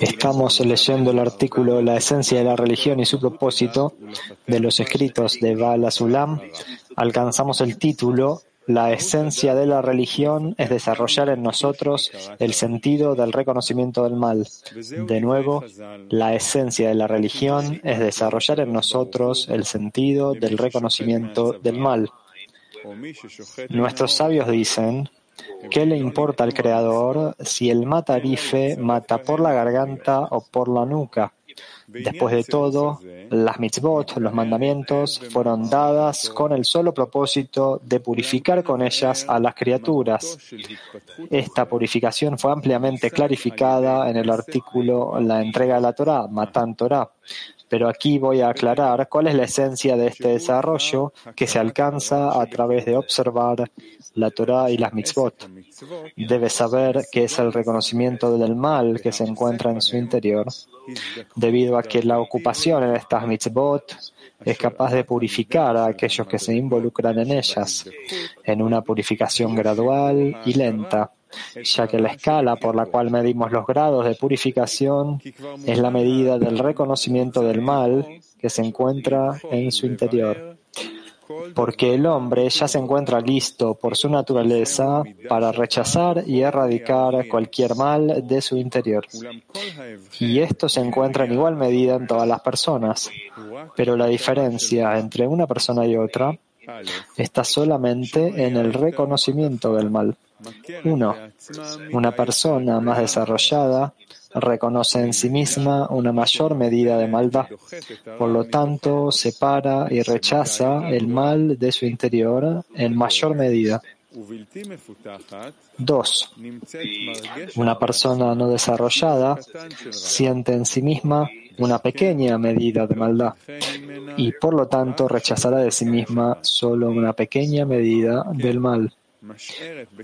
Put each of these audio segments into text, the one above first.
Estamos leyendo el artículo La esencia de la religión y su propósito de los escritos de Bala Sulam. Alcanzamos el título La esencia de la religión es desarrollar en nosotros el sentido del reconocimiento del mal. De nuevo, la esencia de la religión es desarrollar en nosotros el sentido del reconocimiento del mal. Nuestros sabios dicen, ¿Qué le importa al Creador si el matarife mata por la garganta o por la nuca? Después de todo, las mitzvot, los mandamientos, fueron dadas con el solo propósito de purificar con ellas a las criaturas. Esta purificación fue ampliamente clarificada en el artículo La entrega de la Torah, Matan Torah. Pero aquí voy a aclarar cuál es la esencia de este desarrollo que se alcanza a través de observar la Torah y las mitzvot. Debe saber que es el reconocimiento del mal que se encuentra en su interior, debido a que la ocupación en estas mitzvot es capaz de purificar a aquellos que se involucran en ellas, en una purificación gradual y lenta ya que la escala por la cual medimos los grados de purificación es la medida del reconocimiento del mal que se encuentra en su interior. Porque el hombre ya se encuentra listo por su naturaleza para rechazar y erradicar cualquier mal de su interior. Y esto se encuentra en igual medida en todas las personas. Pero la diferencia entre una persona y otra está solamente en el reconocimiento del mal. Uno, una persona más desarrollada reconoce en sí misma una mayor medida de maldad. Por lo tanto, separa y rechaza el mal de su interior en mayor medida. Dos, una persona no desarrollada siente en sí misma una pequeña medida de maldad y por lo tanto rechazará de sí misma solo una pequeña medida del mal.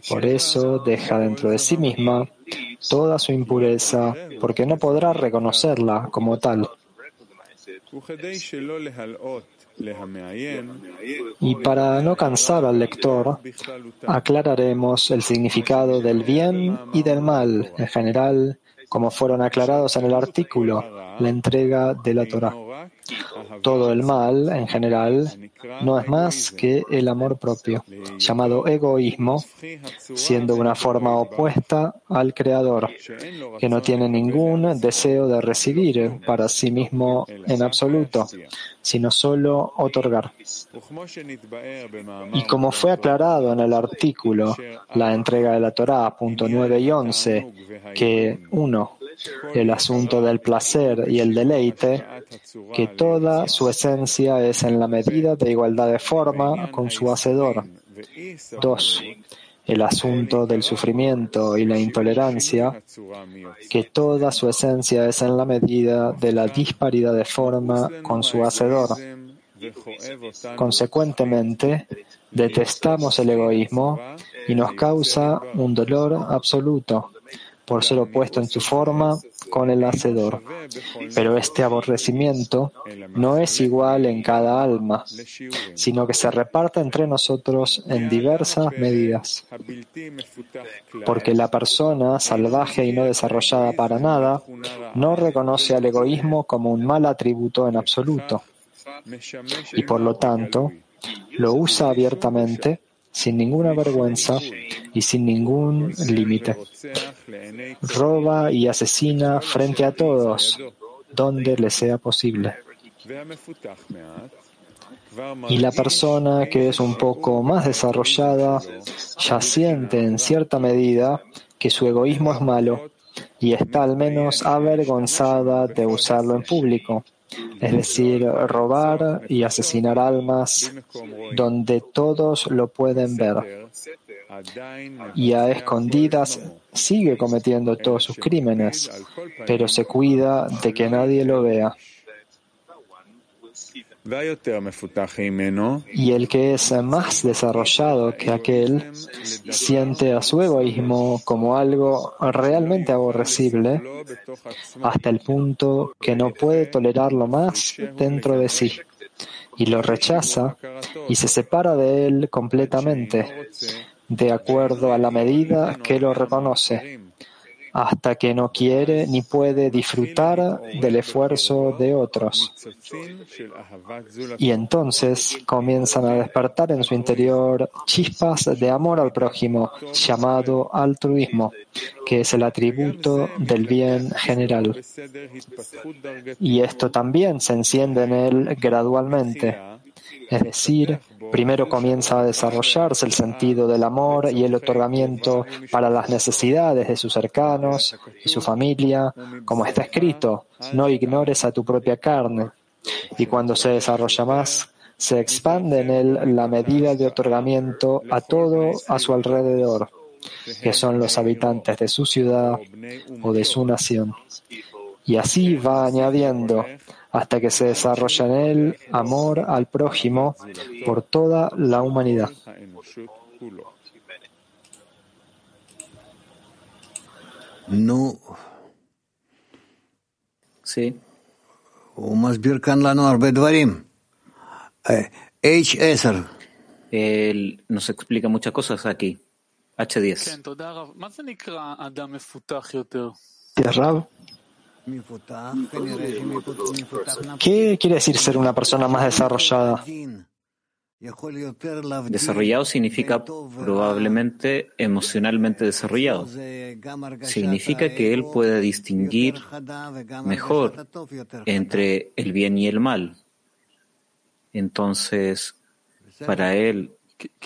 Por eso deja dentro de sí misma toda su impureza, porque no podrá reconocerla como tal. Y para no cansar al lector, aclararemos el significado del bien y del mal en general, como fueron aclarados en el artículo, la entrega de la Torah. Todo el mal, en general, no es más que el amor propio, llamado egoísmo, siendo una forma opuesta al Creador, que no tiene ningún deseo de recibir para sí mismo en absoluto, sino solo otorgar. Y como fue aclarado en el artículo La entrega de la Torah, punto 9 y 11, que uno, el asunto del placer y el deleite, que toda su esencia es en la medida de igualdad de forma con su hacedor. Dos, el asunto del sufrimiento y la intolerancia, que toda su esencia es en la medida de la disparidad de forma con su hacedor. Consecuentemente, detestamos el egoísmo y nos causa un dolor absoluto por ser opuesto en su forma con el hacedor. Pero este aborrecimiento no es igual en cada alma, sino que se reparte entre nosotros en diversas medidas. Porque la persona salvaje y no desarrollada para nada no reconoce al egoísmo como un mal atributo en absoluto y por lo tanto lo usa abiertamente sin ninguna vergüenza y sin ningún límite. Roba y asesina frente a todos, donde le sea posible. Y la persona que es un poco más desarrollada ya siente en cierta medida que su egoísmo es malo y está al menos avergonzada de usarlo en público es decir, robar y asesinar almas donde todos lo pueden ver. Y a escondidas sigue cometiendo todos sus crímenes, pero se cuida de que nadie lo vea. Y el que es más desarrollado que aquel siente a su egoísmo como algo realmente aborrecible hasta el punto que no puede tolerarlo más dentro de sí y lo rechaza y se separa de él completamente, de acuerdo a la medida que lo reconoce hasta que no quiere ni puede disfrutar del esfuerzo de otros. Y entonces comienzan a despertar en su interior chispas de amor al prójimo, llamado altruismo, que es el atributo del bien general. Y esto también se enciende en él gradualmente es decir, primero comienza a desarrollarse el sentido del amor y el otorgamiento para las necesidades de sus cercanos y su familia, como está escrito, no ignores a tu propia carne. Y cuando se desarrolla más, se expande en él la medida de otorgamiento a todo a su alrededor, que son los habitantes de su ciudad o de su nación. Y así va añadiendo hasta que se desarrolla en él amor al prójimo por toda la humanidad. No. Sí. Él nos explica muchas cosas aquí. H10. ¿Qué quiere decir ser una persona más desarrollada? Desarrollado significa probablemente emocionalmente desarrollado. Significa que él puede distinguir mejor entre el bien y el mal. Entonces, para él,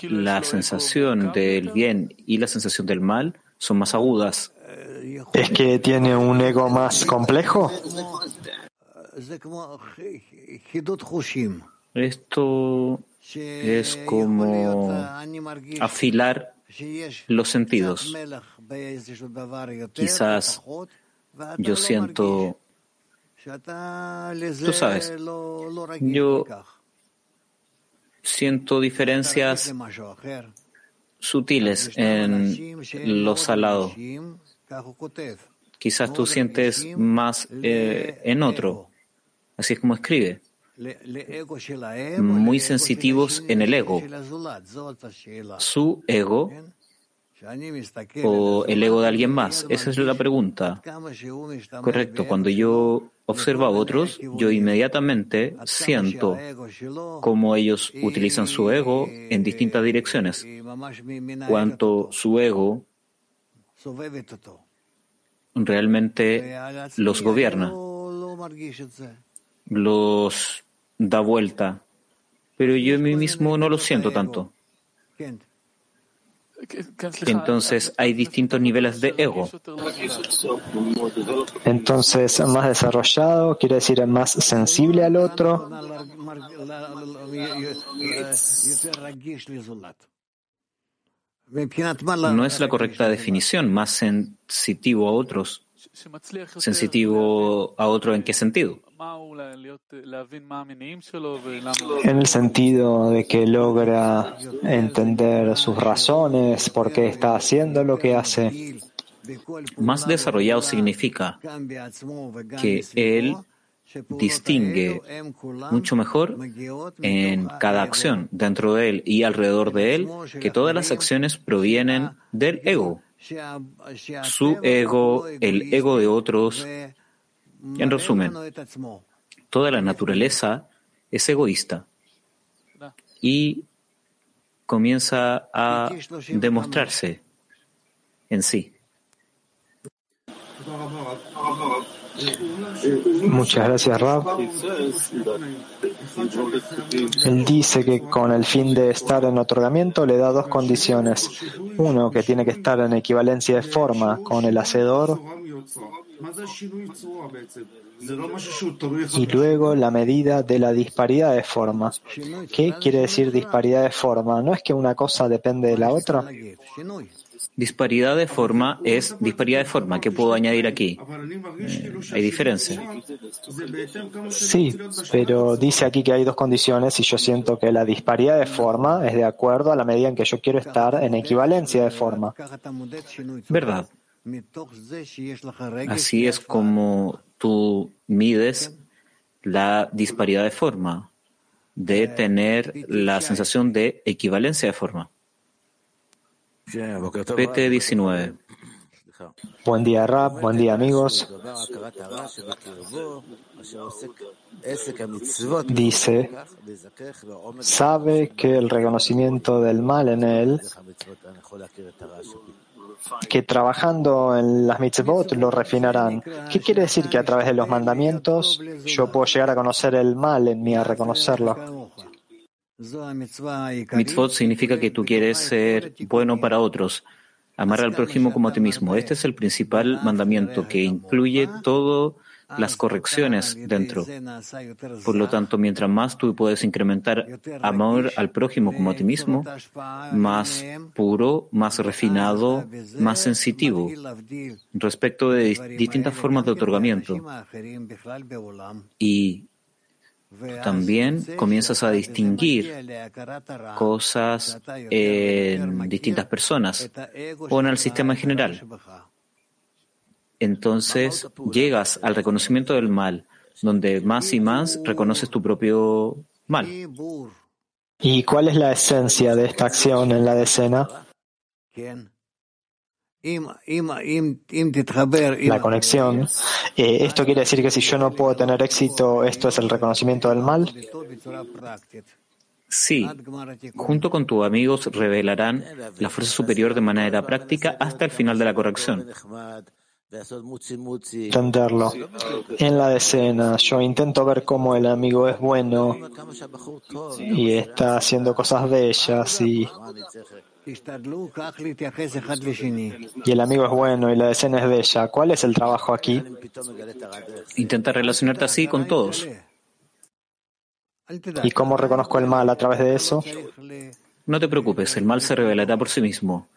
la sensación del bien y la sensación del mal son más agudas. ¿Es que tiene un ego más complejo? Esto es como afilar los sentidos. Quizás yo siento, tú sabes, yo siento diferencias sutiles en lo salado. Quizás tú sientes más eh, en otro. Así es como escribe. Muy sensitivos en el ego. Su ego o el ego de alguien más. Esa es la pregunta. Correcto. Cuando yo observo a otros, yo inmediatamente siento cómo ellos utilizan su ego en distintas direcciones. Cuanto su ego realmente los gobierna, los da vuelta, pero yo mismo no lo siento tanto. Entonces hay distintos niveles de ego. Entonces, más desarrollado quiere decir más sensible al otro. No es la correcta definición, más sensitivo a otros. ¿Sensitivo a otro en qué sentido? En el sentido de que logra entender sus razones, por qué está haciendo lo que hace. Más desarrollado significa que él distingue mucho mejor en cada acción dentro de él y alrededor de él que todas las acciones provienen del ego, su ego, el ego de otros. En resumen, toda la naturaleza es egoísta y comienza a demostrarse en sí. Muchas gracias, Rab. Él dice que con el fin de estar en otorgamiento le da dos condiciones. Uno, que tiene que estar en equivalencia de forma con el hacedor. Y luego la medida de la disparidad de forma. ¿Qué quiere decir disparidad de forma? ¿No es que una cosa depende de la otra? Disparidad de forma es disparidad de forma. ¿Qué puedo añadir aquí? Eh, hay diferencia. Sí, pero dice aquí que hay dos condiciones y yo siento que la disparidad de forma es de acuerdo a la medida en que yo quiero estar en equivalencia de forma. ¿Verdad? Así es como tú mides la disparidad de forma, de tener la sensación de equivalencia de forma. PT 19. Buen día, Rab. Buen día, amigos. Dice, sabe que el reconocimiento del mal en él, que trabajando en las mitzvot lo refinarán. ¿Qué quiere decir que a través de los mandamientos yo puedo llegar a conocer el mal en mí, a reconocerlo? Mitzvot significa que tú quieres ser bueno para otros, amar al prójimo como a ti mismo. Este es el principal mandamiento que incluye todas las correcciones dentro. Por lo tanto, mientras más tú puedes incrementar amor al prójimo como a ti mismo, más puro, más refinado, más sensitivo respecto de distintas formas de otorgamiento. Y también comienzas a distinguir cosas en distintas personas o en el sistema en general. Entonces llegas al reconocimiento del mal, donde más y más reconoces tu propio mal. ¿Y cuál es la esencia de esta acción en la decena? La conexión. Eh, esto quiere decir que si yo no puedo tener éxito, esto es el reconocimiento del mal. Sí, junto con tus amigos revelarán la fuerza superior de manera práctica hasta el final de la corrección. Entenderlo. En la decena, yo intento ver cómo el amigo es bueno y está haciendo cosas bellas y y el amigo es bueno y la decena es bella. ¿Cuál es el trabajo aquí? Intenta relacionarte así con todos. ¿Y cómo reconozco el mal a través de eso? No te preocupes, el mal se revelará por sí mismo.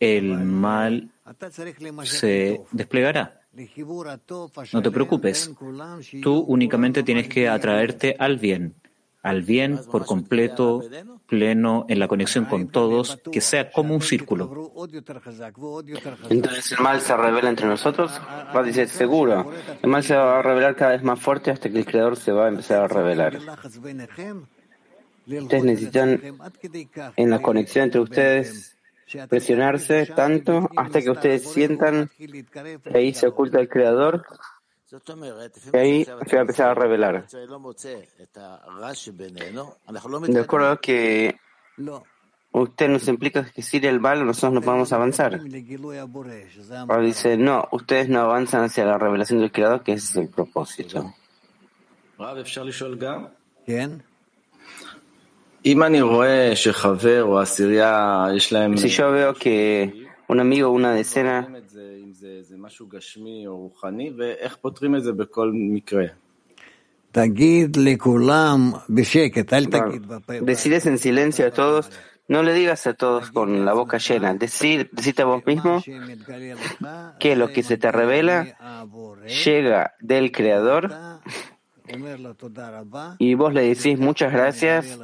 El mal se desplegará. No te preocupes. Tú únicamente tienes que atraerte al bien al bien por completo, pleno, en la conexión con todos, que sea como un círculo. Entonces el mal se revela entre nosotros, va a decir seguro, el mal se va a revelar cada vez más fuerte hasta que el Creador se va a empezar a revelar. Ustedes necesitan en la conexión entre ustedes presionarse tanto hasta que ustedes sientan que ahí se oculta el Creador y ahí se va a empezar a revelar. De acuerdo que usted nos implica que sin el mal nosotros no podemos avanzar. Ahora dice, no, ustedes no avanzan hacia la revelación del Creador, que ese es el propósito. Si yo veo que un amigo, una decena, Decides en silencio a todos, no le digas a todos con la boca llena, decir, decite a vos mismo que lo que se te revela. Llega del Creador y vos le decís muchas gracias,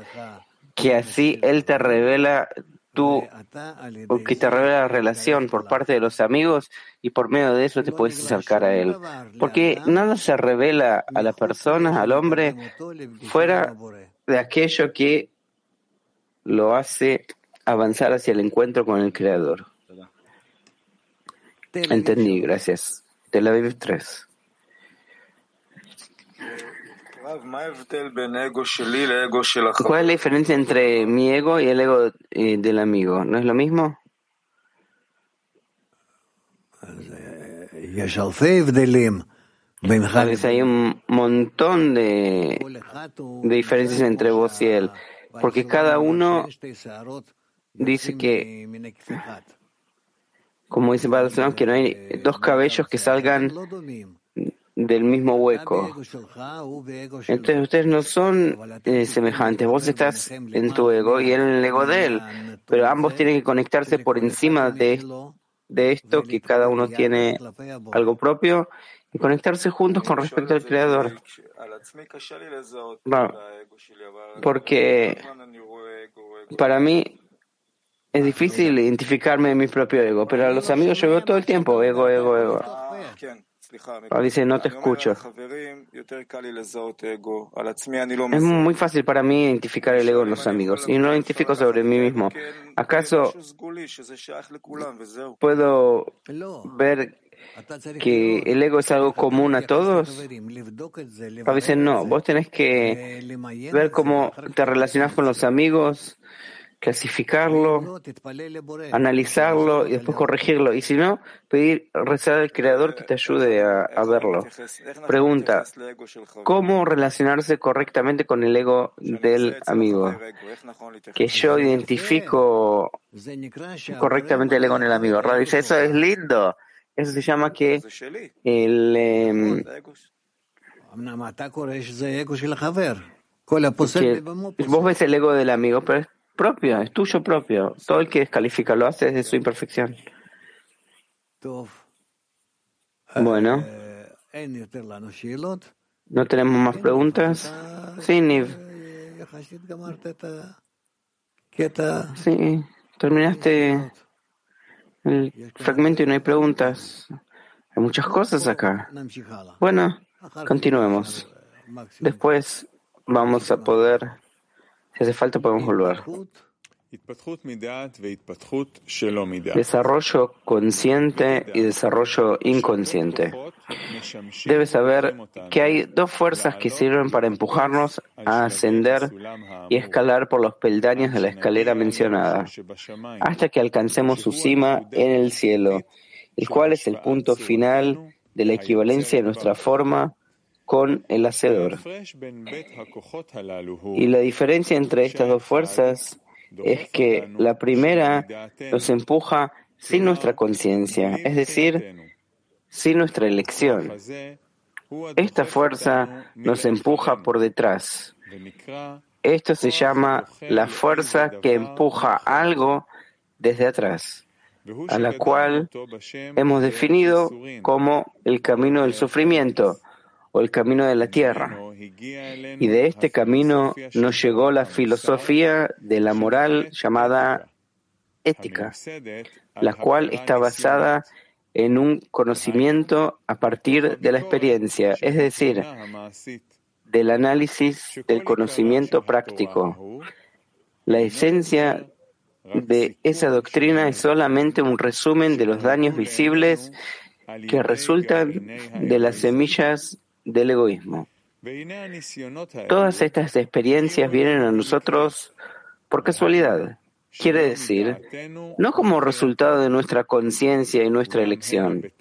que así Él te revela tú que te revela la relación por parte de los amigos y por medio de eso te puedes acercar a él. Porque nada se revela a la persona, al hombre, fuera de aquello que lo hace avanzar hacia el encuentro con el Creador. Entendí, gracias. Tel Aviv 3. ¿Cuál es la diferencia entre mi ego y el ego eh, del amigo? ¿No es lo mismo? hay un montón de, de diferencias entre vos y él, porque cada uno dice que, como dice Baal que no hay dos cabellos que salgan del mismo hueco. Entonces ustedes no son eh, semejantes. Vos estás en tu ego y él en el ego de él. Pero ambos tienen que conectarse por encima de, de esto, que cada uno tiene algo propio, y conectarse juntos con respecto al Creador. porque para mí es difícil identificarme en mi propio ego, pero a los amigos yo veo todo el tiempo ego, ego, ego. Dice, no te escucho. Es muy fácil para mí identificar el ego en los amigos y no lo identifico sobre mí mismo. ¿Acaso puedo ver que el ego es algo común a todos? A veces no. Vos tenés que ver cómo te relacionas con los amigos clasificarlo, analizarlo y después corregirlo. Y si no, pedir, rezar al Creador que te ayude a, verlo. Pregunta, ¿cómo relacionarse correctamente con el ego del amigo? Que yo identifico correctamente el ego en el amigo. dice, eso es lindo. Eso se llama que el... Em, vos ves el ego del amigo, pero es propio, es tuyo propio. Todo el que descalifica lo hace desde su imperfección. Bueno. ¿No tenemos más preguntas? Sí, Niv. Sí, terminaste el fragmento y no hay preguntas. Hay muchas cosas acá. Bueno, continuemos. Después vamos a poder si hace falta podemos volver. Desarrollo consciente y desarrollo inconsciente. Debes saber que hay dos fuerzas que sirven para empujarnos a ascender y escalar por los peldaños de la escalera mencionada, hasta que alcancemos su cima en el cielo, el cual es el punto final de la equivalencia de nuestra forma con el hacedor. Y la diferencia entre estas dos fuerzas es que la primera nos empuja sin nuestra conciencia, es decir, sin nuestra elección. Esta fuerza nos empuja por detrás. Esto se llama la fuerza que empuja algo desde atrás, a la cual hemos definido como el camino del sufrimiento, o el camino de la tierra. Y de este camino nos llegó la filosofía de la moral llamada ética, la cual está basada en un conocimiento a partir de la experiencia, es decir, del análisis del conocimiento práctico. La esencia de esa doctrina es solamente un resumen de los daños visibles que resultan de las semillas del egoísmo. Todas estas experiencias vienen a nosotros por casualidad. Quiere decir, no como resultado de nuestra conciencia y nuestra elección,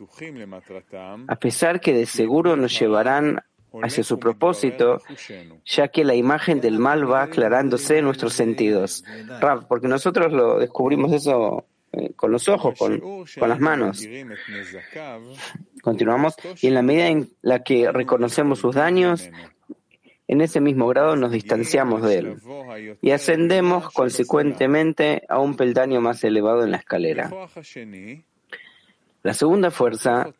a pesar que de seguro nos llevarán hacia su propósito, ya que la imagen del mal va aclarándose en nuestros sentidos. porque nosotros lo descubrimos eso eh, con los ojos, con, con las manos. Continuamos, y en la medida en la que reconocemos sus daños, en ese mismo grado nos distanciamos de él y ascendemos consecuentemente a un peldaño más elevado en la escalera. La segunda fuerza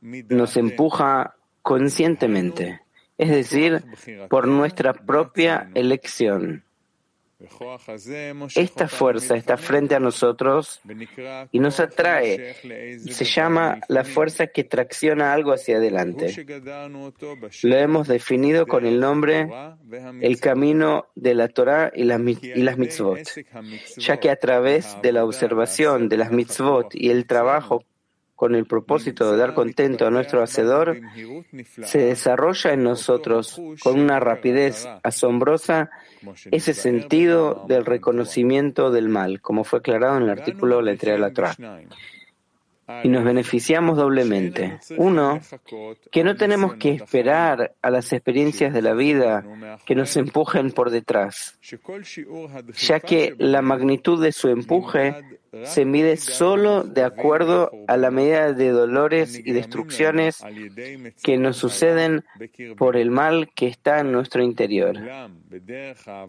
nos empuja conscientemente, es decir, por nuestra propia elección. Esta fuerza está frente a nosotros y nos atrae. Se llama la fuerza que tracciona algo hacia adelante. Lo hemos definido con el nombre el camino de la Torah y las, y las mitzvot, ya que a través de la observación de las mitzvot y el trabajo con el propósito de dar contento a nuestro Hacedor, se desarrolla en nosotros con una rapidez asombrosa ese sentido del reconocimiento del mal, como fue aclarado en el artículo La entrega de la Torah y nos beneficiamos doblemente. Uno, que no tenemos que esperar a las experiencias de la vida que nos empujen por detrás, ya que la magnitud de su empuje se mide solo de acuerdo a la medida de dolores y destrucciones que nos suceden por el mal que está en nuestro interior.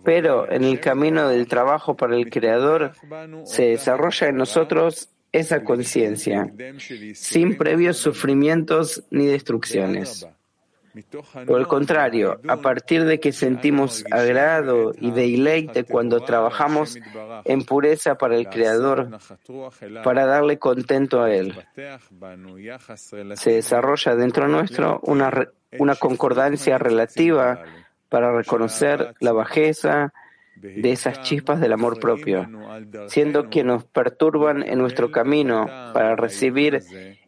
Pero en el camino del trabajo para el Creador se desarrolla en nosotros esa conciencia, sin previos sufrimientos ni destrucciones. Por el contrario, a partir de que sentimos agrado y deleite cuando trabajamos en pureza para el Creador, para darle contento a Él, se desarrolla dentro nuestro una, una concordancia relativa para reconocer la bajeza de esas chispas del amor propio, siendo que nos perturban en nuestro camino para recibir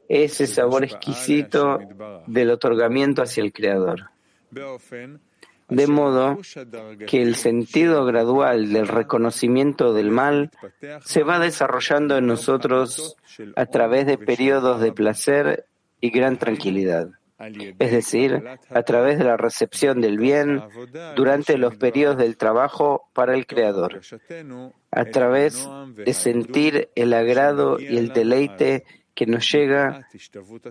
ese sabor exquisito del otorgamiento hacia el Creador. De modo que el sentido gradual del reconocimiento del mal se va desarrollando en nosotros a través de periodos de placer y gran tranquilidad. Es decir, a través de la recepción del bien durante los periodos del trabajo para el Creador, a través de sentir el agrado y el deleite que nos llega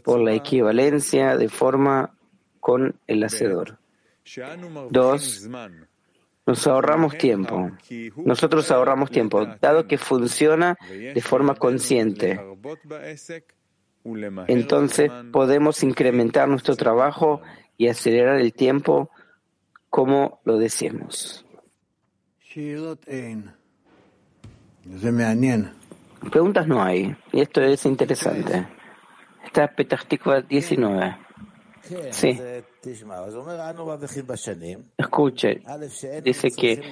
por la equivalencia de forma con el hacedor. Dos, nos ahorramos tiempo. Nosotros ahorramos tiempo, dado que funciona de forma consciente. Entonces podemos incrementar nuestro trabajo y acelerar el tiempo como lo decimos. Preguntas no hay, y esto es interesante. Está Petahtikva 19. Sí. Escuche, dice que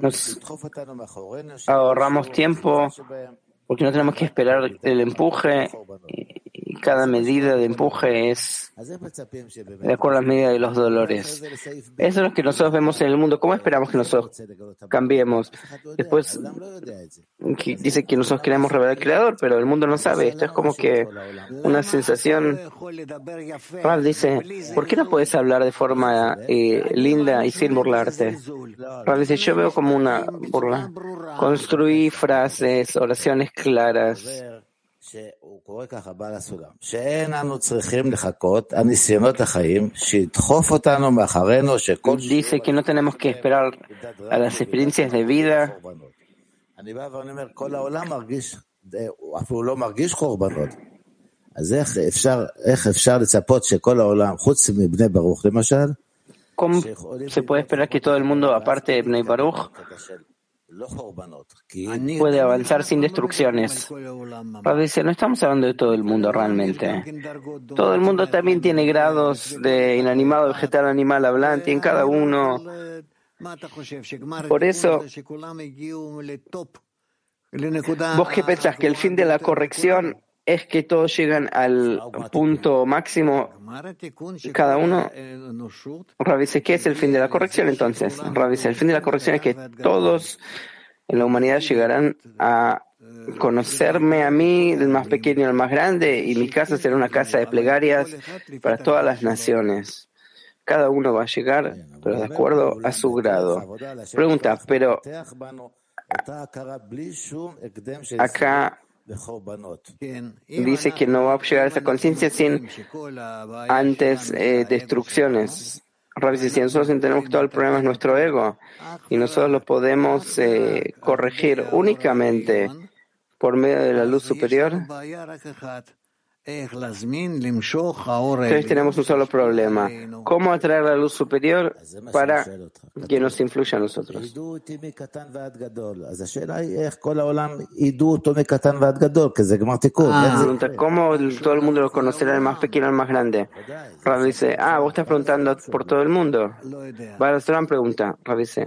nos ahorramos tiempo porque no tenemos que esperar el empuje y cada medida de empuje es de acuerdo a la medida de los dolores. Eso es lo que nosotros vemos en el mundo. ¿Cómo esperamos que nosotros cambiemos? Después dice que nosotros queremos revelar al Creador, pero el mundo no sabe. Esto es como que una sensación. Rab dice, ¿por qué no puedes hablar de forma eh, linda y sin burlarte? Rab dice, yo veo como una burla. Construí frases, oraciones claras. Dice que no tenemos que esperar a las experiencias de vida. ¿Cómo se puede esperar que todo el mundo, aparte de Bnei Baruch, puede avanzar sin destrucciones. Padre dice, no estamos hablando de todo el mundo realmente. Todo el mundo también tiene grados de inanimado, vegetal, animal, hablante, en cada uno. Por eso, ¿vos qué pensás? ¿Que el fin de la corrección es que todos llegan al punto máximo cada uno. Rabbi dice, ¿qué es el fin de la corrección entonces? Dice, el fin de la corrección es que todos en la humanidad llegarán a conocerme a mí, del más pequeño al más grande, y mi casa será una casa de plegarias para todas las naciones. Cada uno va a llegar, pero de acuerdo a su grado. Pregunta, pero acá dice que no va a llegar a esa conciencia sin antes eh, destrucciones. si nosotros entendemos que todo el problema es nuestro ego y nosotros lo podemos eh, corregir únicamente por medio de la luz superior, entonces tenemos un solo problema. ¿Cómo atraer la luz superior para que nos influya a nosotros? Ah, ¿cómo todo el mundo lo conocerá, el más pequeño al más grande? Rav dice, ah, vos estás preguntando por todo el mundo. gran pregunta. Rav dice,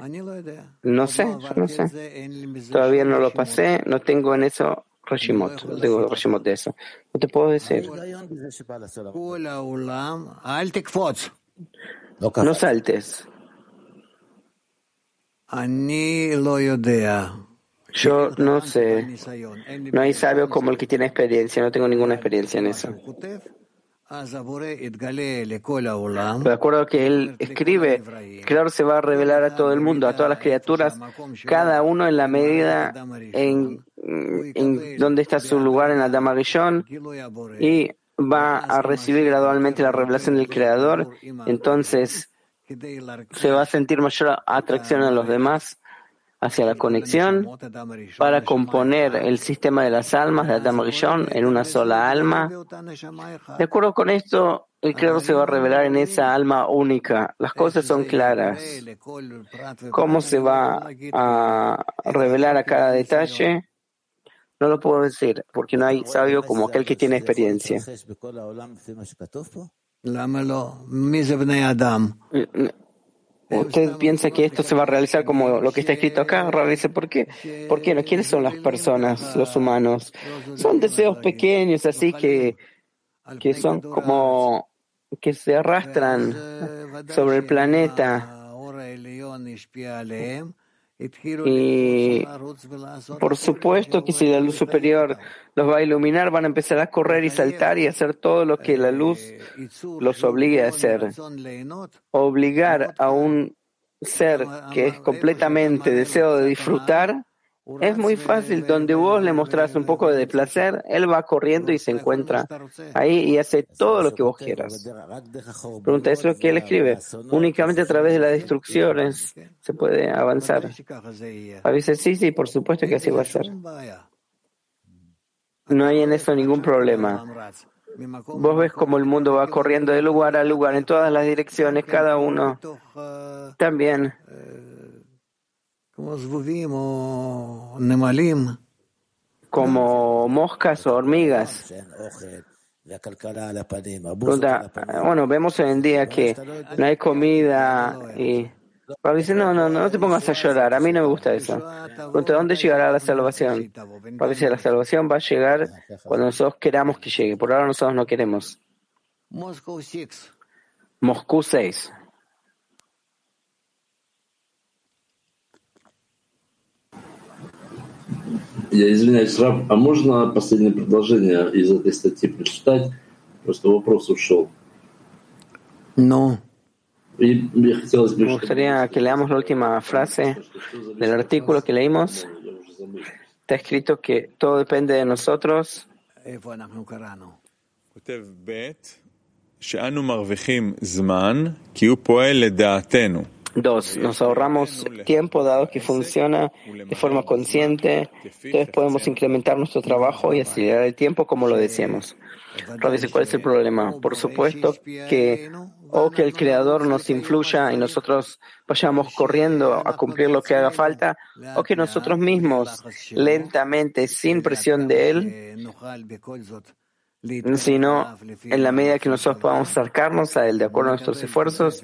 no sé, yo no sé. Todavía no lo pasé, no tengo en eso Reshimot, tengo Reshimot de eso. No te puedo decir. No saltes. Yo no sé. No hay sabio como el que tiene experiencia. No tengo ninguna experiencia en eso. De acuerdo a que él escribe, claro, se va a revelar a todo el mundo, a todas las criaturas, cada uno en la medida en, en donde está su lugar en la Damarillón y va a recibir gradualmente la revelación del Creador. Entonces se va a sentir mayor atracción a los demás hacia la conexión para componer el sistema de las almas de Adam Rishon en una sola alma. De acuerdo con esto, el Creador se va a revelar en esa alma única. Las cosas son claras. ¿Cómo se va a revelar a cada detalle? No lo puedo decir, porque no hay sabio como aquel que tiene experiencia. ¿Usted piensa que esto se va a realizar como lo que está escrito acá? dice, ¿por qué? ¿Por qué no? ¿Quiénes son las personas, los humanos? Son deseos pequeños, así que, que son como que se arrastran sobre el planeta. Y por supuesto que si la luz superior los va a iluminar, van a empezar a correr y saltar y hacer todo lo que la luz los obligue a hacer. Obligar a un ser que es completamente deseo de disfrutar es muy fácil, donde vos le mostrás un poco de placer, él va corriendo y se encuentra ahí y hace todo lo que vos quieras. Pregunta, ¿eso es lo que él escribe? Únicamente a través de las destrucciones se puede avanzar. A veces sí, sí, por supuesto que así va a ser. No hay en eso ningún problema. Vos ves cómo el mundo va corriendo de lugar a lugar en todas las direcciones, cada uno también como moscas o hormigas. Bueno, vemos hoy en día que no hay comida y Pablo dice, no, no, no te pongas a llorar, a mí no me gusta eso. Pregunta, ¿dónde llegará la salvación? Pablo dice, la salvación va a llegar cuando nosotros queramos que llegue, por ahora nosotros no queremos. Moscú 6. Я извиняюсь, Раб, а можно последнее предложение из этой статьи прочитать? Просто вопрос ушел. No. Me gustaría que leamos la última frase del artículo que leímos. Está escrito que todo depende de nosotros. Dos, nos ahorramos tiempo dado que funciona de forma consciente, entonces podemos incrementar nuestro trabajo y acelerar el tiempo como lo decíamos. Rob ¿cuál es el problema? Por supuesto que o que el Creador nos influya y nosotros vayamos corriendo a cumplir lo que haga falta, o que nosotros mismos, lentamente, sin presión de Él, sino en la medida que nosotros podamos acercarnos a Él de acuerdo a nuestros esfuerzos,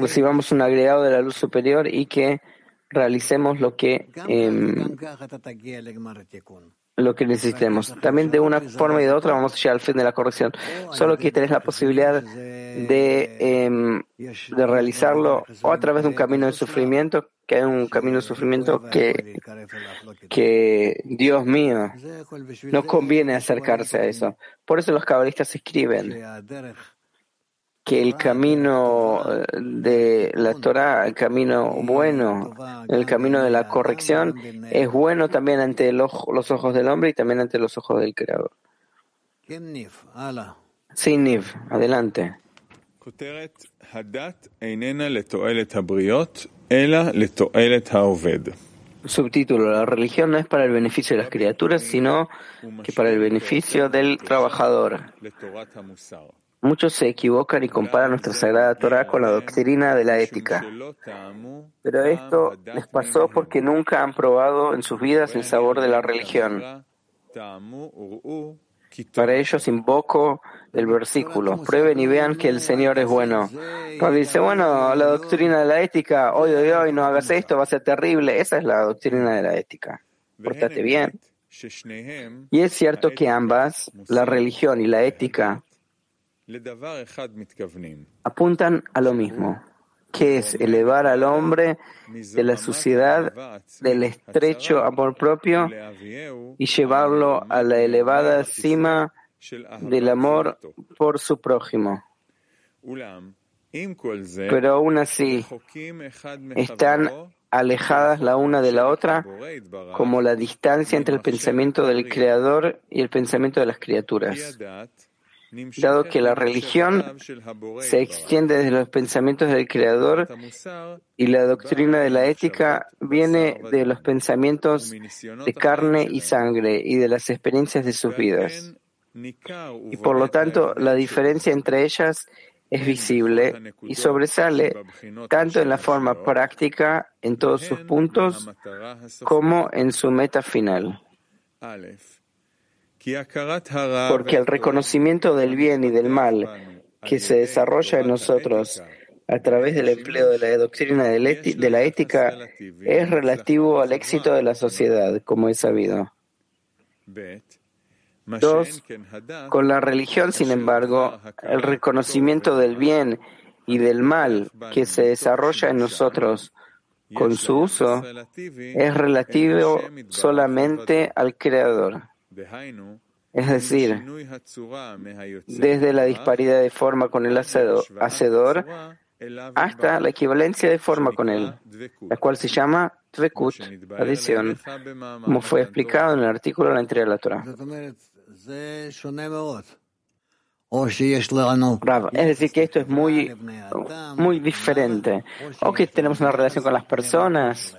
recibamos un agregado de la luz superior y que realicemos lo que em, lo que necesitemos. También de una forma y de otra vamos a llegar al fin de la corrección. Solo que tenés la posibilidad de, em, de realizarlo o a través de un camino de sufrimiento, que hay un camino de sufrimiento que, que, Dios mío, no conviene acercarse a eso. Por eso los cabalistas escriben que el camino eh, de la Torah, el camino bueno, el camino de la corrección, es bueno también ante los ojos del hombre y también ante los ojos del Creador. Sí, Niv, adelante. Subtítulo, la religión no es para el beneficio de las criaturas, sino que para el beneficio del trabajador. Muchos se equivocan y comparan nuestra Sagrada Torah con la doctrina de la ética. Pero esto les pasó porque nunca han probado en sus vidas el sabor de la religión. Para ellos invoco el versículo, prueben y vean que el Señor es bueno. Cuando dice, bueno, la doctrina de la ética, hoy, hoy, hoy, no hagas esto, va a ser terrible. Esa es la doctrina de la ética. Portate bien. Y es cierto que ambas, la religión y la ética, apuntan a lo mismo, que es elevar al hombre de la suciedad del estrecho amor propio y llevarlo a la elevada cima del amor por su prójimo. Pero aún así están alejadas la una de la otra como la distancia entre el pensamiento del Creador y el pensamiento de las criaturas. Dado que la religión se extiende desde los pensamientos del Creador y la doctrina de la ética viene de los pensamientos de carne y sangre y de las experiencias de sus vidas. Y por lo tanto, la diferencia entre ellas es visible y sobresale tanto en la forma práctica en todos sus puntos como en su meta final. Porque el reconocimiento del bien y del mal que se desarrolla en nosotros a través del empleo de la doctrina de la ética es relativo al éxito de la sociedad, como es sabido. Dos, con la religión, sin embargo, el reconocimiento del bien y del mal que se desarrolla en nosotros con su uso es relativo solamente al Creador. Es decir, desde la disparidad de forma con el hacedor hasta la equivalencia de forma con él, la cual se llama Tvekut, adición, como fue explicado en el artículo de la entrega de la Torah. Es decir, que esto es muy, muy diferente. O que tenemos una relación con las personas,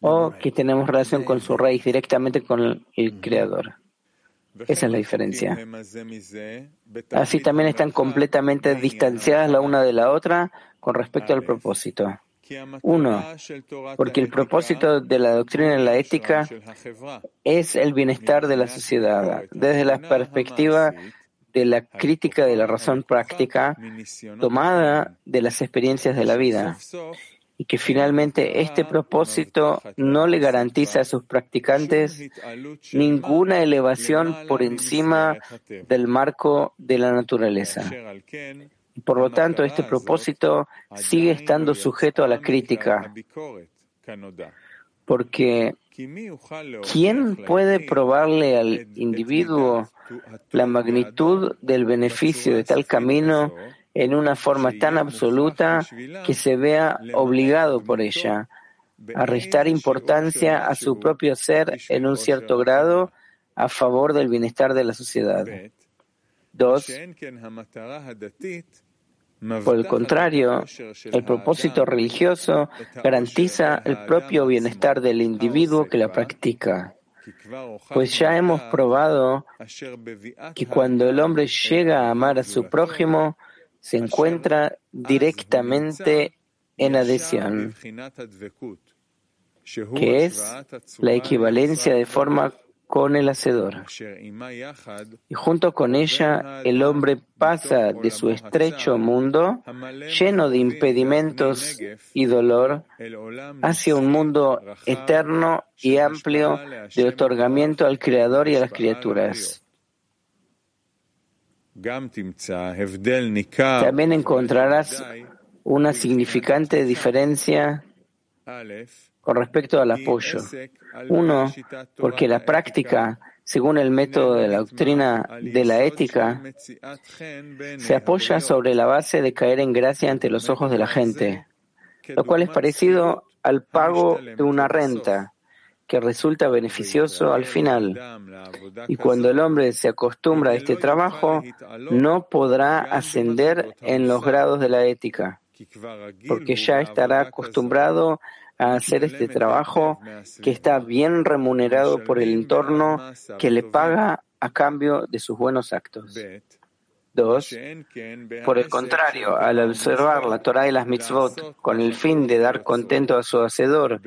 o que tenemos relación con su raíz directamente con el Creador. Esa es la diferencia. Así también están completamente distanciadas la una de la otra con respecto al propósito. Uno, porque el propósito de la doctrina de la ética es el bienestar de la sociedad desde la perspectiva de la crítica de la razón práctica tomada de las experiencias de la vida y que finalmente este propósito no le garantiza a sus practicantes ninguna elevación por encima del marco de la naturaleza. Por lo tanto, este propósito sigue estando sujeto a la crítica, porque ¿quién puede probarle al individuo la magnitud del beneficio de tal camino en una forma tan absoluta que se vea obligado por ella a restar importancia a su propio ser en un cierto grado a favor del bienestar de la sociedad. Dos, por el contrario, el propósito religioso garantiza el propio bienestar del individuo que la practica. Pues ya hemos probado que cuando el hombre llega a amar a su prójimo, se encuentra directamente en adhesión, que es la equivalencia de forma con el Hacedor. Y junto con ella, el hombre pasa de su estrecho mundo, lleno de impedimentos y dolor, hacia un mundo eterno y amplio de otorgamiento al Creador y a las criaturas. También encontrarás una significante diferencia con respecto al apoyo. Uno, porque la práctica, según el método de la doctrina de la ética, se apoya sobre la base de caer en gracia ante los ojos de la gente, lo cual es parecido al pago de una renta que resulta beneficioso al final. Y cuando el hombre se acostumbra a este trabajo, no podrá ascender en los grados de la ética, porque ya estará acostumbrado a hacer este trabajo que está bien remunerado por el entorno que le paga a cambio de sus buenos actos. Dos, por el contrario, al observar la Torah y las mitzvot con el fin de dar contento a su hacedor,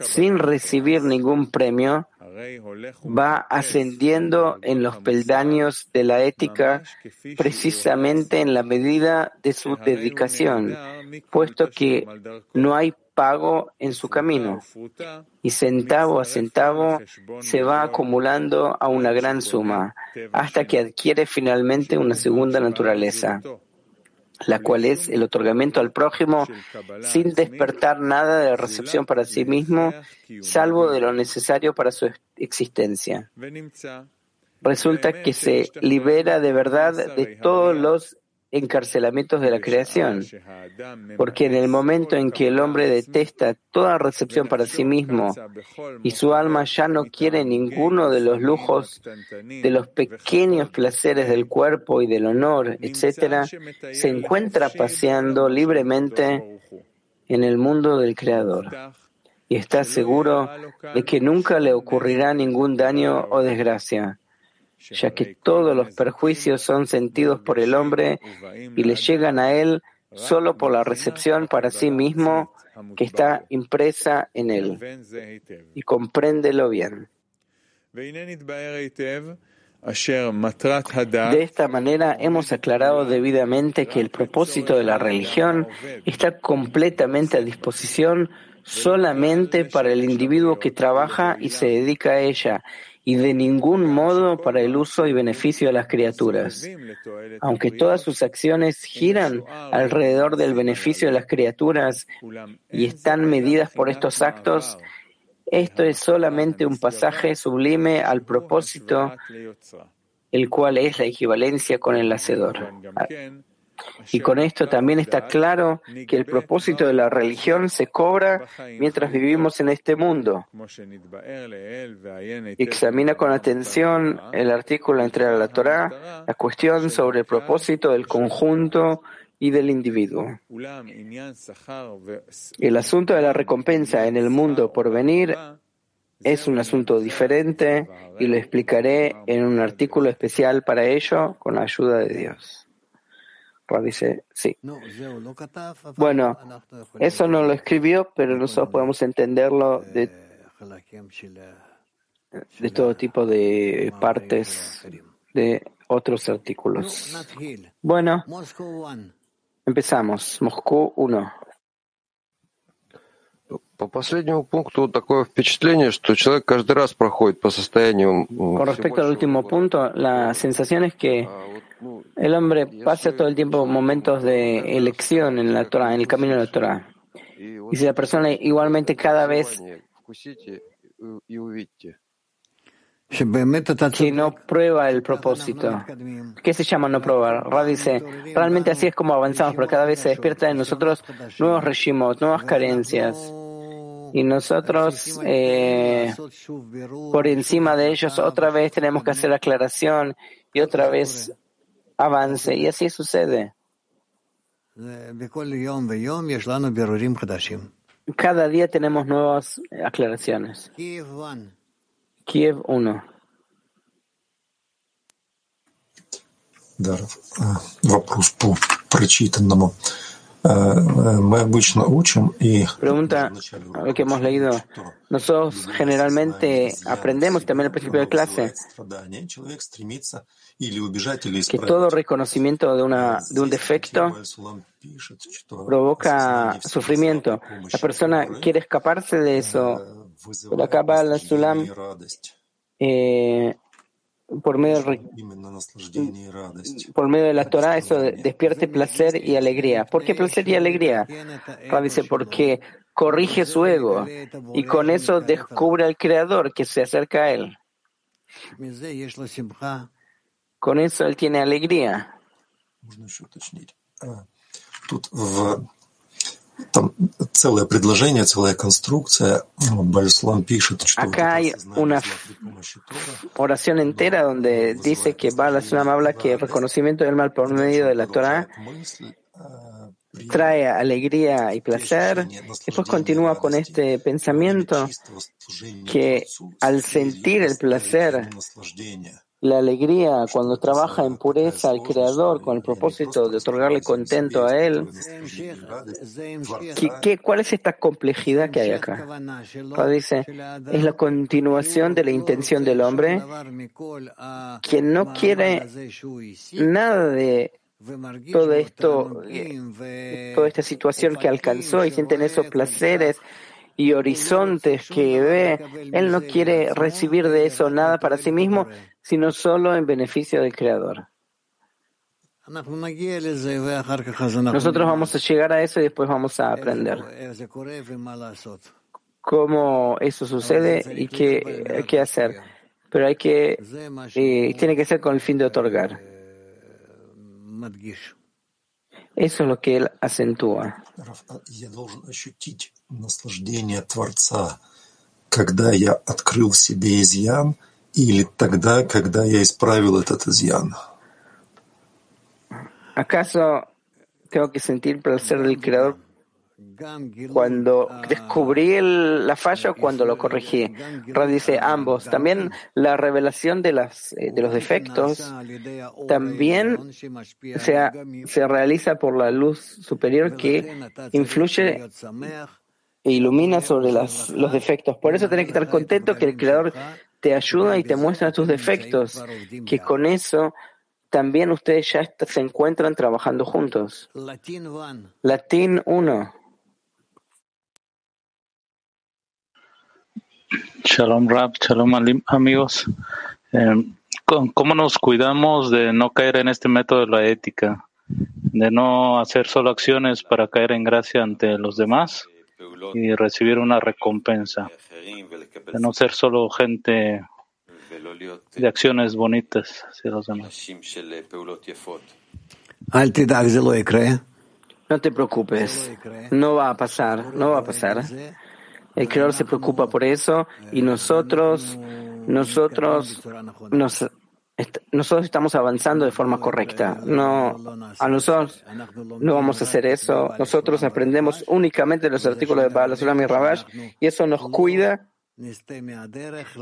sin recibir ningún premio, va ascendiendo en los peldaños de la ética precisamente en la medida de su dedicación, puesto que no hay pago en su camino y centavo a centavo se va acumulando a una gran suma hasta que adquiere finalmente una segunda naturaleza, la cual es el otorgamiento al prójimo sin despertar nada de recepción para sí mismo, salvo de lo necesario para su existencia. Resulta que se libera de verdad de todos los encarcelamientos de la creación, porque en el momento en que el hombre detesta toda recepción para sí mismo y su alma ya no quiere ninguno de los lujos, de los pequeños placeres del cuerpo y del honor, etc., se encuentra paseando libremente en el mundo del Creador y está seguro de que nunca le ocurrirá ningún daño o desgracia ya que todos los perjuicios son sentidos por el hombre y le llegan a él solo por la recepción para sí mismo que está impresa en él. Y compréndelo bien. De esta manera hemos aclarado debidamente que el propósito de la religión está completamente a disposición solamente para el individuo que trabaja y se dedica a ella y de ningún modo para el uso y beneficio de las criaturas. Aunque todas sus acciones giran alrededor del beneficio de las criaturas y están medidas por estos actos, esto es solamente un pasaje sublime al propósito, el cual es la equivalencia con el hacedor. Y con esto también está claro que el propósito de la religión se cobra mientras vivimos en este mundo. Examina con atención el artículo entre la Torah, la cuestión sobre el propósito del conjunto y del individuo. El asunto de la recompensa en el mundo por venir es un asunto diferente y lo explicaré en un artículo especial para ello con la ayuda de Dios dice, sí. Bueno, eso no lo escribió, pero nosotros podemos entenderlo de, de todo tipo de partes de otros artículos. Bueno, empezamos. Moscú 1. По последнему пункту такое впечатление, что человек каждый раз проходит по состоянию... Con respecto al último punto, la sensación es que el hombre pasa todo el tiempo momentos de elección en la Torah, en el camino de la Torah. Y si la persona igualmente cada vez que no prueba el propósito. ¿Qué se llama no probar? Ra dice, realmente así es como avanzamos, pero cada vez se despierta en nosotros nuevos regimos, nuevas carencias. Y nosotros, eh, por encima de ellos, otra vez tenemos que hacer aclaración y otra vez avance. Y así sucede. Cada día tenemos nuevas aclaraciones. Kiev 1. Вопрос по прочитанному. Pregunta lo que hemos leído. Nosotros generalmente aprendemos también al principio de clase que todo reconocimiento de, una, de un defecto provoca sufrimiento. La persona quiere escaparse de eso. Pero va la Sulam eh, por medio, por medio de la Torah, eso despierte placer y alegría. ¿Por qué placer y alegría? dice, porque corrige su ego y con eso descubre al Creador que se acerca a él. Con eso él tiene alegría. Acá hay una oración entera donde dice que Bala habla que el reconocimiento del mal por medio de la Torah trae alegría y placer. Después continúa con este pensamiento que al sentir el placer la alegría cuando trabaja en pureza al Creador con el propósito de otorgarle contento a Él. ¿Qué, cuál es esta complejidad que hay acá? dice, es la continuación de la intención del hombre, quien no quiere nada de todo esto, toda esta situación que alcanzó y sienten esos placeres y horizontes que ve, él no quiere recibir de eso nada para sí mismo, sino solo en beneficio del Creador. Nosotros vamos a llegar a eso y después vamos a aprender cómo eso sucede y qué, qué hacer. Pero hay que, eh, tiene que ser con el fin de otorgar. Eso es lo que él acentúa. Раф, а Я должен ощутить наслаждение Творца, когда я открыл в себе изъян, или тогда, когда я исправил этот изъян. ¿Acaso tengo que sentir placer del Creador cuando descubrí el- la falla o cuando lo corregí? Ra dice ambos. También la revelación de, las, eh, de los defectos también se, realiza por la luz superior que influye e ilumina sobre las, los defectos. Por eso tenés que estar contento que el Creador te ayuda y te muestra tus defectos, que con eso también ustedes ya se encuentran trabajando juntos. Latín 1. Shalom Rab, Shalom amigos. Em, ¿Cómo nos cuidamos de no caer en este método de la ética? De no hacer solo acciones para caer en gracia ante los demás y recibir una recompensa. De no ser solo gente de acciones bonitas hacia los demás. No te preocupes, no va a pasar, no va a pasar. El Creador se preocupa por eso y nosotros, nosotros, nos, nosotros estamos avanzando de forma correcta. No, a nosotros no vamos a hacer eso. Nosotros aprendemos únicamente los artículos de Baal Sulam y Rabash y eso nos cuida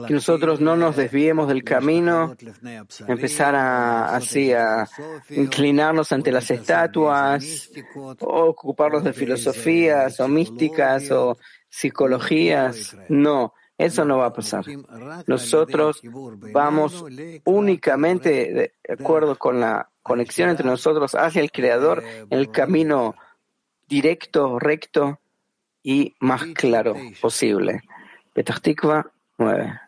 que nosotros no nos desviemos del camino, empezar a, así a inclinarnos ante las estatuas, o ocuparnos de filosofías o místicas o psicologías. No, eso no va a pasar. Nosotros vamos únicamente de acuerdo con la conexión entre nosotros hacia el Creador el camino directo, recto y más claro posible. Petah Tikva 9.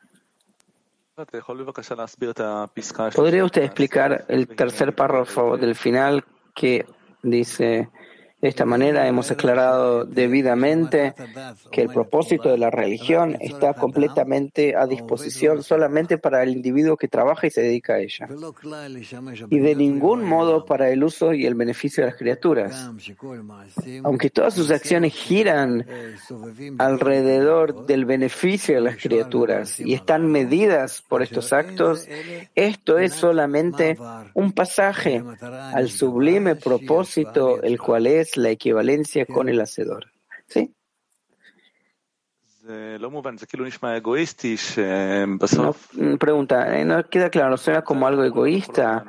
¿Podría usted explicar el tercer párrafo del final que dice, de esta manera hemos aclarado debidamente que el propósito de la religión está completamente a disposición solamente para el individuo que trabaja y se dedica a ella, y de ningún modo para el uso y el beneficio de las criaturas. Aunque todas sus acciones giran alrededor del beneficio de las criaturas y están medidas por estos actos, esto es solamente un pasaje al sublime propósito, el cual es la equivalencia con el hacedor. ¿Sí? No, mm, pregunta, eh, no queda claro, suena como algo egoísta,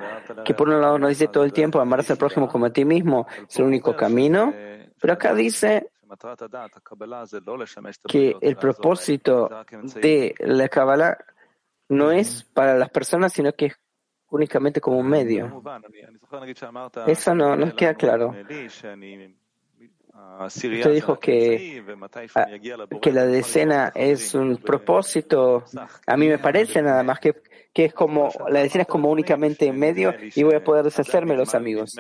que por un lado nos dice todo el tiempo amarse al prójimo como a ti mismo es el único camino, pero acá dice que el propósito de la Kabbalah no es para las personas, sino que es únicamente como un medio. Eso no nos queda claro. Usted dijo que, ah, que la decena es un propósito. A mí me parece nada más que, que es como, la decena es como únicamente medio y voy a poder deshacerme de los amigos.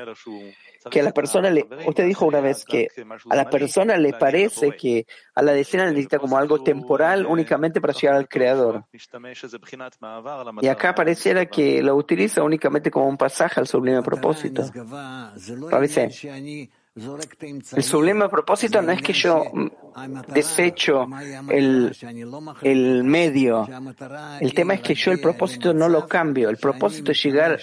Que a la persona le, usted dijo una vez que a la persona le parece que a la decena necesita como algo temporal únicamente para llegar al creador. Y acá pareciera que lo utiliza únicamente como un pasaje al sublime propósito. Parece. El sublime propósito no es que yo desecho el, el medio. El tema es que yo el propósito no lo cambio. El propósito es llegar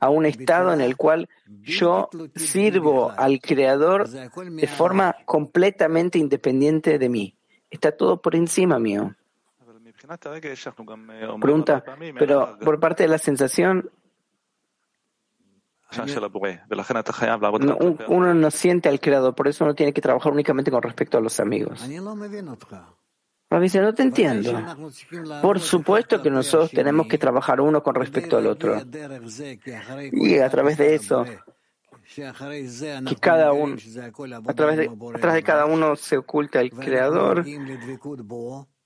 a un estado en el cual yo sirvo al Creador de forma completamente independiente de mí. Está todo por encima mío. Pregunta, pero por parte de la sensación, no, un- uno no siente al Creador, por eso uno tiene que trabajar únicamente con respecto a los amigos. Rabbi dice, no te entiendo. Por supuesto que nosotros tenemos que trabajar uno con respecto al otro. Y a través de eso, que cada uno, a través de, atrás de cada uno se oculta el Creador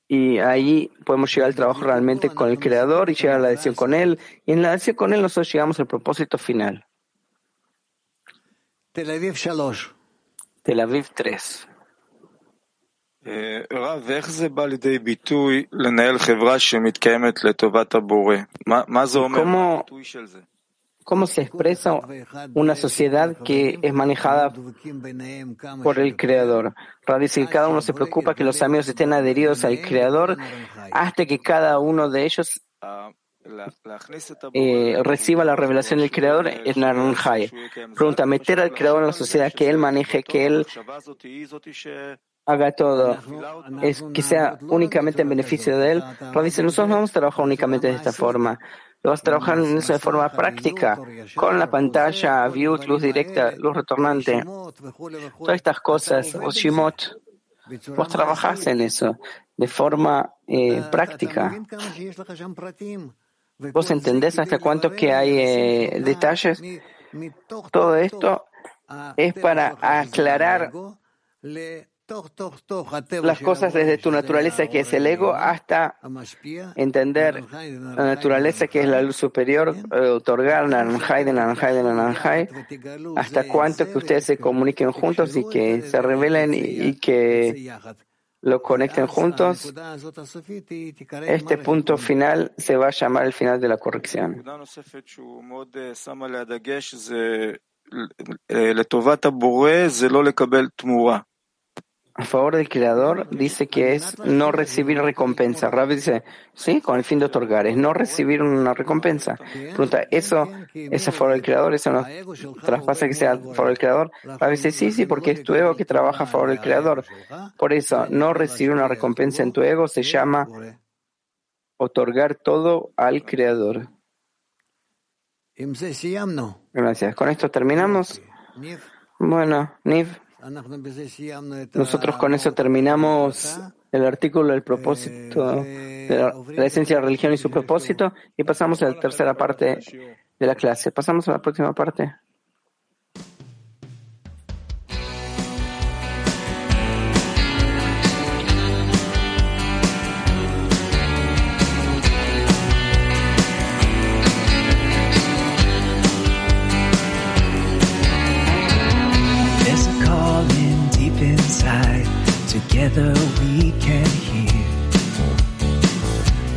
y ahí podemos llegar al trabajo realmente con el Creador y llegar a la adhesión con Él. Y en la adhesión con Él nosotros llegamos al propósito final. תל אביב שלוש. Tel Aviv 3. אה, רב, ואיך זה בא לידי ביטוי לנהל חברה שמתקיימת לטובת הבורא? מה, מה זה אומר? ¿Cómo, הביטוי של זה? cómo se expresa una sociedad que es manejada por el Creador. Dice que cada uno se preocupa que los amigos estén adheridos al Creador hasta que cada uno de ellos eh, reciba la revelación del Creador en Naranjai. Pregunta, meter al Creador en la sociedad, que Él maneje, que Él haga todo, es que sea únicamente en beneficio de Él. dice, nosotros no vamos a trabajar únicamente de esta forma. Lo vas a trabajar en eso de forma práctica, con la pantalla, view, luz directa, luz retornante, todas estas cosas, o Shimot. Vos trabajás en eso de forma eh, práctica. ¿Vos entendés hasta cuánto que hay eh, detalles? Todo esto es para aclarar las cosas desde tu naturaleza, que es el ego, hasta entender la naturaleza, que es la luz superior, eh, otorgar naranjai de hasta cuánto que ustedes se comuniquen juntos y que se revelen y que lo conecten juntos, este punto final se va a llamar el final de la corrección. A favor del Creador dice que es no recibir recompensa. Rabbi dice, sí, con el fin de otorgar, es no recibir una recompensa. Pregunta, ¿eso es a favor del Creador? ¿Eso no traspasa que sea a favor del Creador? Rabbi dice, sí, sí, porque es tu ego que trabaja a favor del Creador. Por eso, no recibir una recompensa en tu ego se llama otorgar todo al Creador. Gracias. Con esto terminamos. Bueno, Niv. Nosotros con eso terminamos el artículo del propósito, de la, esencia de la religión y su propósito, y pasamos a la tercera parte de la clase. Pasamos a la próxima parte. Together we can hear.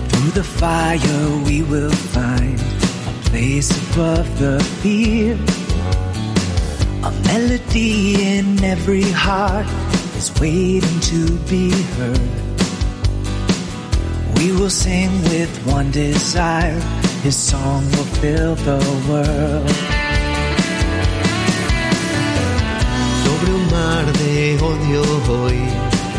Through the fire we will find a place above the fear. A melody in every heart is waiting to be heard. We will sing with one desire, His song will fill the world. Mar de odio hoy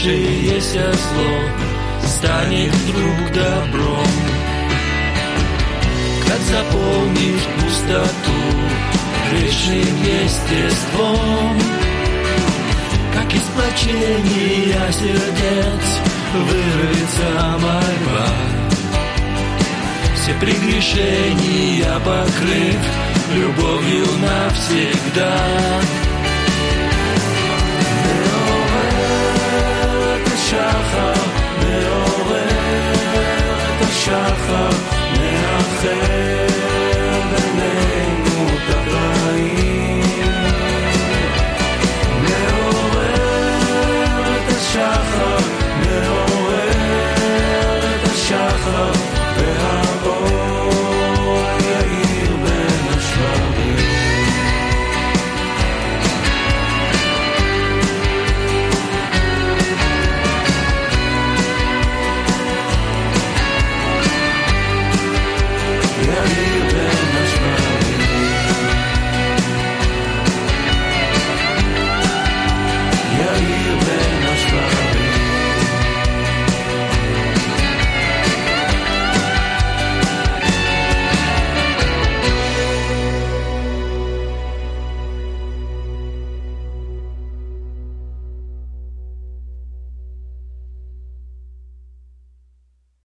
раскрывшееся зло станет вдруг добром. Как заполнишь пустоту грешным естеством, как из плачения сердец вырвется мольба. Все прегрешения покрыв любовью навсегда. השחר מעורר את השחר מאחר